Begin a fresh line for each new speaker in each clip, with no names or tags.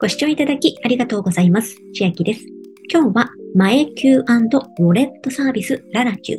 ご視聴いただきありがとうございます。千秋です。今日は、前 Q& ウォレットサービスララ Q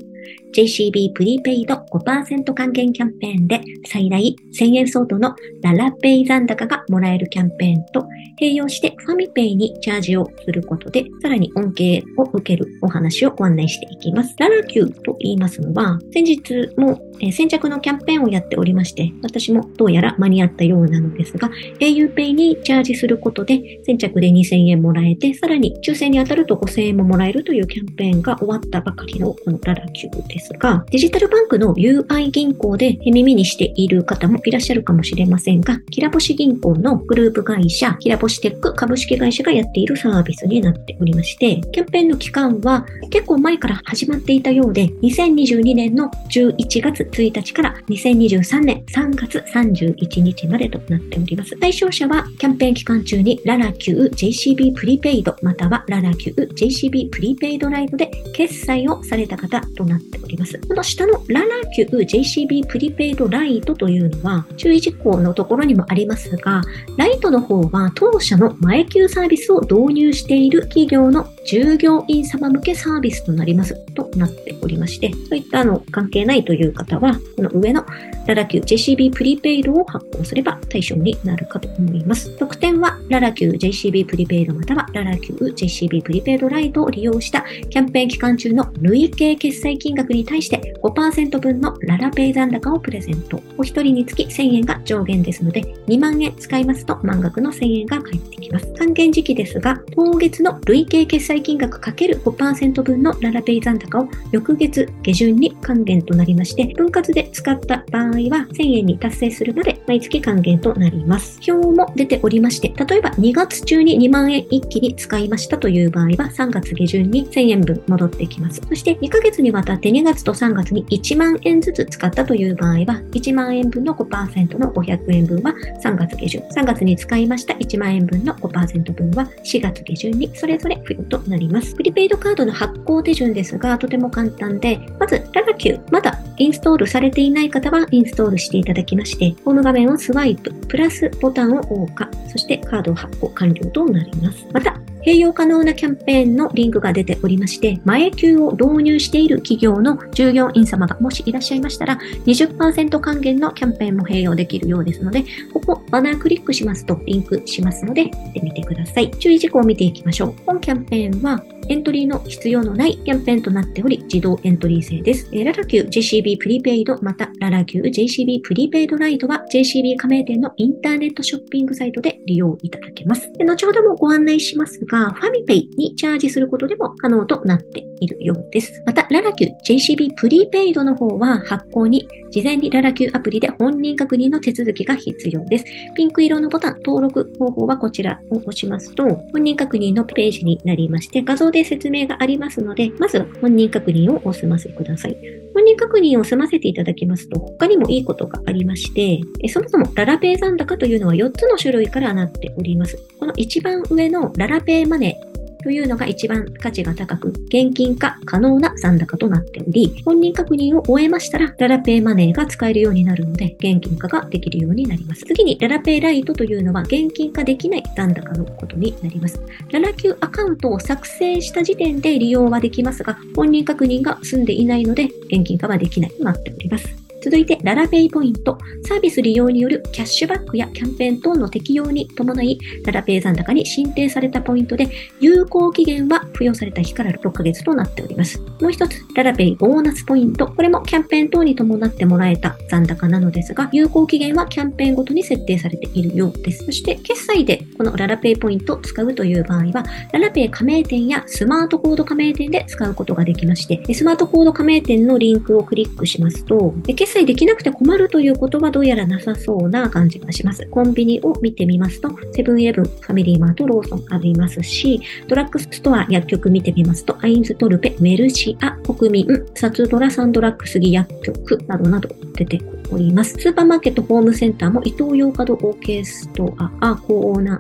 JCB プリペイド5%還元キャンペーンで最大1000円相当のララペイ残高がもらえるキャンペーンと併用してファミペイにチャージをすることでさらに恩恵を受けるお話をご案内していきます。ララ Q と言いますのは先日も先着のキャンペーンをやっておりまして私もどうやら間に合ったようなのですが auPay にチャージすることで先着で2000円もらえてさらに抽選に当たると5000円ももらえるというキャンペーンが終わったばかりのこのララ Q です。ですが、デジタルバンクの UI 銀行で耳にしている方もいらっしゃるかもしれませんが、キラボシ銀行のグループ会社、キラボシテック株式会社がやっているサービスになっておりまして、キャンペーンの期間は結構前から始まっていたようで、2022年の11月1日から2023年3月31日までとなっております。対象者はキャンペーン期間中にララ Q JCB プリペイドまたはララ Q JCB プリペイドライドで決済をされた方となっております。ります。この下のララQ JCB プリペイドライトというのは注意事項のところにもありますが、ライトの方は当社の前給サービスを導入している企業の従業員様向けサービスとなりますとなっておりまして、そういったあの関係ないという方は、この上のララ Q JCB プリペイドを発行すれば対象になるかと思います。特典はララ Q JCB プリペイドまたはララ Q JCB プリペイドライトを利用したキャンペーン期間中の累計決済金額に対して5%分のララペイ残高をプレゼント。お一人につき1000円が上限ですので、2万円使いますと満額の1000円が返ってきます。還元時期ですが、当月の累計決済金額 ×5% 分のララペイ残高を翌月下旬に還元となりまして、分割で使った場合は1000円に達成するまで毎月還元となります。表も出ておりまして、例えば2月中に2万円一気に使いましたという場合は3月下旬に1000円分戻ってきます。そして2ヶ月にわたって2月と3月に1万円ずつ使ったという場合は1万円分の5%の500円分は3月下旬、3月に使いました1万円分の5%分は4月下旬にそれぞれ付与となります。プリペイドカードの発行手順ですが、とても簡単で、まず、ララ Q、まだインストールされていない方はインストールしていただきまして、ホーム画面をスワイプ、プラスボタンを押下、そしてカード発行完了となります。また、併用可能なキャンペーンのリンクが出ておりまして、前給を導入している企業の従業員様がもしいらっしゃいましたら、20%還元のキャンペーンも併用できるようですので、ここバナークリックしますとリンクしますので、見てみてください。注意事項を見ていきましょう。本キャンペーンはエントリーの必要のないキャンペーンとなっており、自動エントリー制です。えー、ララ Q JCB プリペイド、またララ Q JCB プリペイドライトは JCB 加盟店のインターネットショッピングサイトで利用いただけます。で後ほどもご案内しますが、ファミペイにチャージすることでも可能となっているようです。また、ララ Q JCB プリペイドの方は発行に事前にララ Q アプリで本人確認の手続きが必要です。ピンク色のボタン、登録方法はこちらを押しますと、本人確認のページになりまして、画像で説明がありますので、まず本人確認をお済ませください。本人確認を済ませていただきますと、他にもいいことがありまして、そもそもララペイ残高というのは4つの種類からなっております。この一番上のララペイマネー、というのが一番価値が高く、現金化可能な残高となっており、本人確認を終えましたら、ララペイマネーが使えるようになるので、現金化ができるようになります。次に、ララペイライトというのは、現金化できない残高のことになります。ララ Q アカウントを作成した時点で利用はできますが、本人確認が済んでいないので、現金化はできないとなっております。続いて、ララペイポイント。サービス利用によるキャッシュバックやキャンペーン等の適用に伴い、ララペイ残高に申請されたポイントで、有効期限は付与された日から6ヶ月となっております。もう一つ、ララペイボーナスポイント。これもキャンペーン等に伴ってもらえた残高なのですが、有効期限はキャンペーンごとに設定されているようです。そして、決済でこのララペイポイントを使うという場合は、ララペイ加盟店やスマートコード加盟店で使うことができまして、スマートコード加盟店のリンクをクリックしますと、決済できなくて困るということはどうやらなさそうな感じがします。コンビニを見てみますと、セブンイレブン、ファミリーマート、ローソンありますし、ドラッグストア、薬局見てみますと、アインズトルペ、メルシア、国民、サツドラサンドラッグスギ薬局などなど出ております。スーパーマーケット、ホームセンターも、イトーヨーカドオーケーストア、コーナン、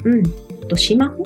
と、スマホ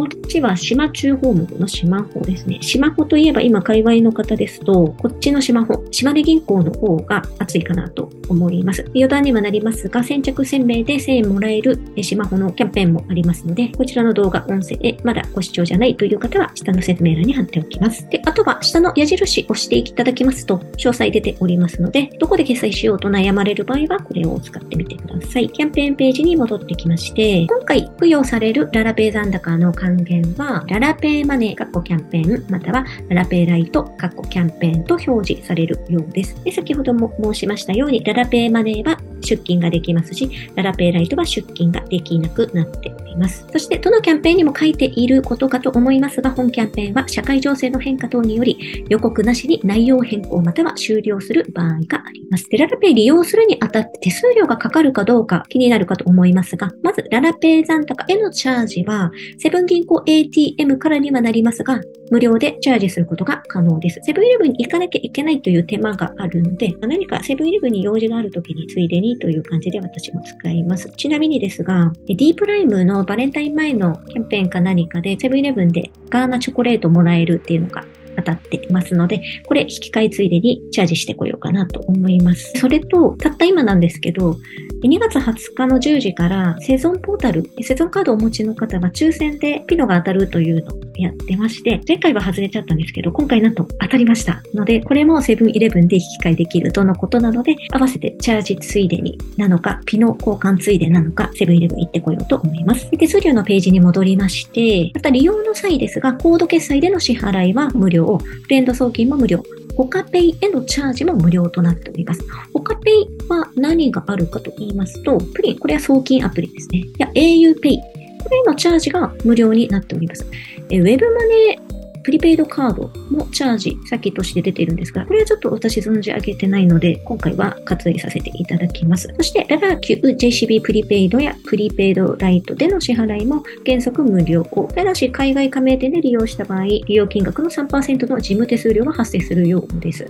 こっちは島中ホームのスマホですね。スマホといえば今、界隈の方ですと、こっちのスマホ、島根銀行の方が熱いかなと思います。余談にはなりますが、先着1000名で1000円もらえるスマホのキャンペーンもありますので、こちらの動画、音声でまだご視聴じゃないという方は、下の説明欄に貼っておきます。で、あとは下の矢印を押していただきますと、詳細出ておりますので、どこで決済しようと悩まれる場合は、これを使ってみてください。キャンペーンページに戻ってきまして、今回付与されるララペイ残高の還元は、ララペイマネー、カッコキャンペーン、またはララペイライト、カッコキャンペーンと表示されるようです。で先ほども申しましたように、ララペイマネーは出金ができますし、ララペイライトは出金ができなくなっております。そして、どのキャンペーンにも書いていることかと思いますが、本キャンペーンは社会情勢の変化等により、予告なしに内容変更または終了する場合があります。でララペイ利用するにあたって手数料がかかるかどうか気になるかと思いますが、まず、ララペイ残高へのチャージは、セブン銀行 ATM からにはなりますが、無料でチャージすることが可能です。セブンイレブンに行かなきゃいけないという手間があるので、何かセブンイレブンに用事があるときについでにという感じで私も使います。ちなみにですが、D プライムのバレンタイン前のキャンペーンか何かでセブンイレブンでガーナチョコレートもらえるっていうのが当たっていますので、これ引き換えついでにチャージしてこようかなと思います。それと、たった今なんですけど、2月20日の10時からセゾンポータル、セゾンカードをお持ちの方は抽選でピノが当たるというのやってまして、前回は外れちゃったんですけど、今回なんと当たりましたので、これもセブンイレブンで引き換えできるとのことなので、合わせてチャージついでになのか、ピノ交換ついでなのか、セブンイレブン行ってこようと思います。手数料のページに戻りまして、また利用の際ですが、コード決済での支払いは無料、フレンド送金も無料、ホカペイへのチャージも無料となっております。ホカペイは何があるかと言いますと、プリン、これは送金アプリですね。いや、auPay。これへのチャージが無料になっております。えウェブマネープリペイドカードもチャージ先として出ているんですが、これはちょっと私存じ上げてないので、今回は割愛させていただきます。そして、ララ Q、JCB プリペイドやプリペイドライトでの支払いも原則無料。ただし、海外加盟店で利用した場合、利用金額の3%の事務手数料が発生するようです。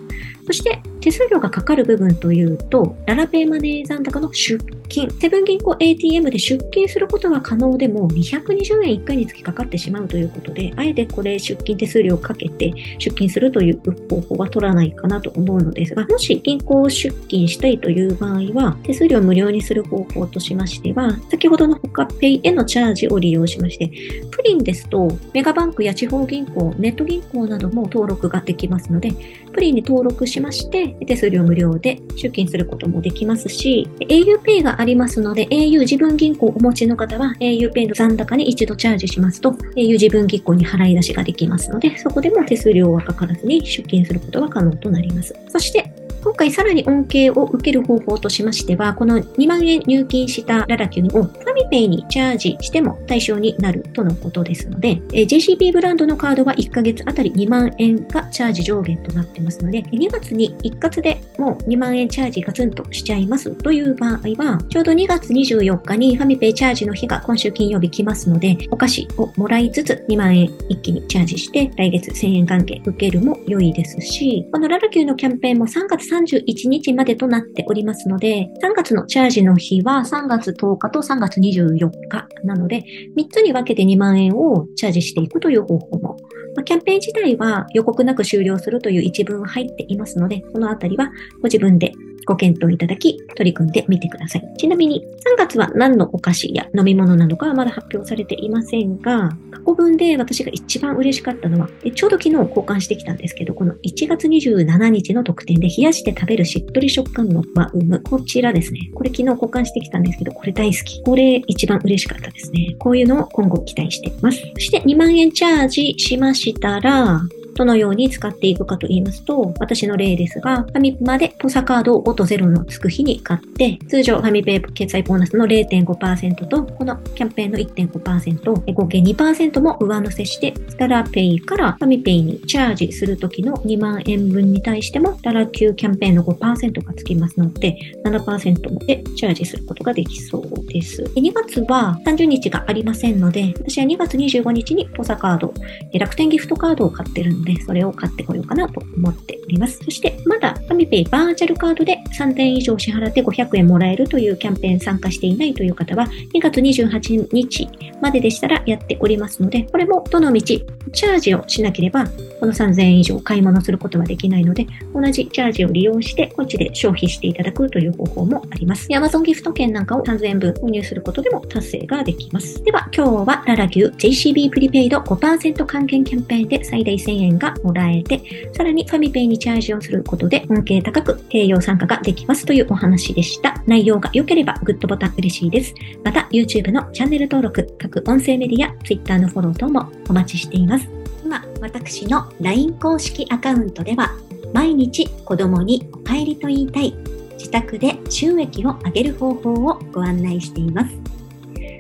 そして、手数料がかかる部分というと、ララペイマネー残高の出金、セブン銀行 ATM で出金することが可能でも220円1回につきかかってしまうということで、あえてこれ出金手数料をかけて出金するという方法は取らないかなと思うのですが、もし銀行を出金したいという場合は、手数料無料にする方法としましては、先ほどの他ペイへのチャージを利用しまして、プリンですと、メガバンクや地方銀行、ネット銀行なども登録ができますので、プリンに登録しまして、手数料無料で出金することもできますし、auPay がありますので、au 自分銀行をお持ちの方は auPay の残高に一度チャージしますと、au 自分銀行に払い出しができますので、そこでも手数料はかからずに出金することが可能となります。そして、今回さらに恩恵を受ける方法としましては、この2万円入金したララキュンをファミペイにチャージしても対象になるとのことですので、JCB ブランドのカードは1ヶ月あたり2万円がチャージ上限となってますので、2月に一括でもう2万円チャージガツンとしちゃいますという場合は、ちょうど2月24日にファミペイチャージの日が今週金曜日来ますので、お菓子をもらいつつ2万円一気にチャージして来月1000円関係受けるも良いですし、このララキューのキャンペーンも3月31日までとなっておりますので、3月のチャージの日は3月10日と3月24日なので、3つに分けて2万円をチャージしていくという方法も。まキャンペーン自体は予告なく終了するという一文入っていますので、そのあたりはご自分でご検討いただき、取り組んでみてください。ちなみに、3月は何のお菓子や飲み物なのかはまだ発表されていませんが、過去分で私が一番嬉しかったのは、ちょうど昨日交換してきたんですけど、この1月27日の特典で冷やして食べるしっとり食感のバウム。こちらですね。これ昨日交換してきたんですけど、これ大好き。これ一番嬉しかったですね。こういうのを今後期待しています。そして2万円チャージしましたら、どのように使っていくかと言いますと、私の例ですが、ファミプマでポサカードを5と0のつく日に買って、通常ファミペイ決済ボーナスの0.5%と、このキャンペーンの1.5%、合計2%も上乗せして、ダラペイからファミペイにチャージするときの2万円分に対しても、ダラ級キャンペーンの5%がつきますので、7%でチャージすることができそうです。2月は30日がありませんので、私は2月25日にポサカード、楽天ギフトカードを買ってるんで、で、それを買ってこようかなと思っております。そして、まだファミペイバーチャルカードで3000円以上支払って500円もらえるというキャンペーン参加していないという方は、2月28日まででしたらやっておりますので、これもどの道、チャージをしなければ、この3000円以上買い物することはできないので、同じチャージを利用して、こっちで消費していただくという方法もあります。Amazon ギフト券なんかを3000円分購入することでも達成ができます。では、今日はララ牛 JCB プリペイド5%還元キャンペーンで最大1000円円がもらえて、さらにファミペイにチャージをすることで恩恵高く併用参加ができますというお話でした。内容が良ければグッドボタン嬉しいです。また、YouTube のチャンネル登録、各音声メディア、Twitter のフォロー等もお待ちしています。今、私の LINE 公式アカウントでは、毎日子供にお帰りと言いたい、自宅で収益を上げる方法をご案内しています。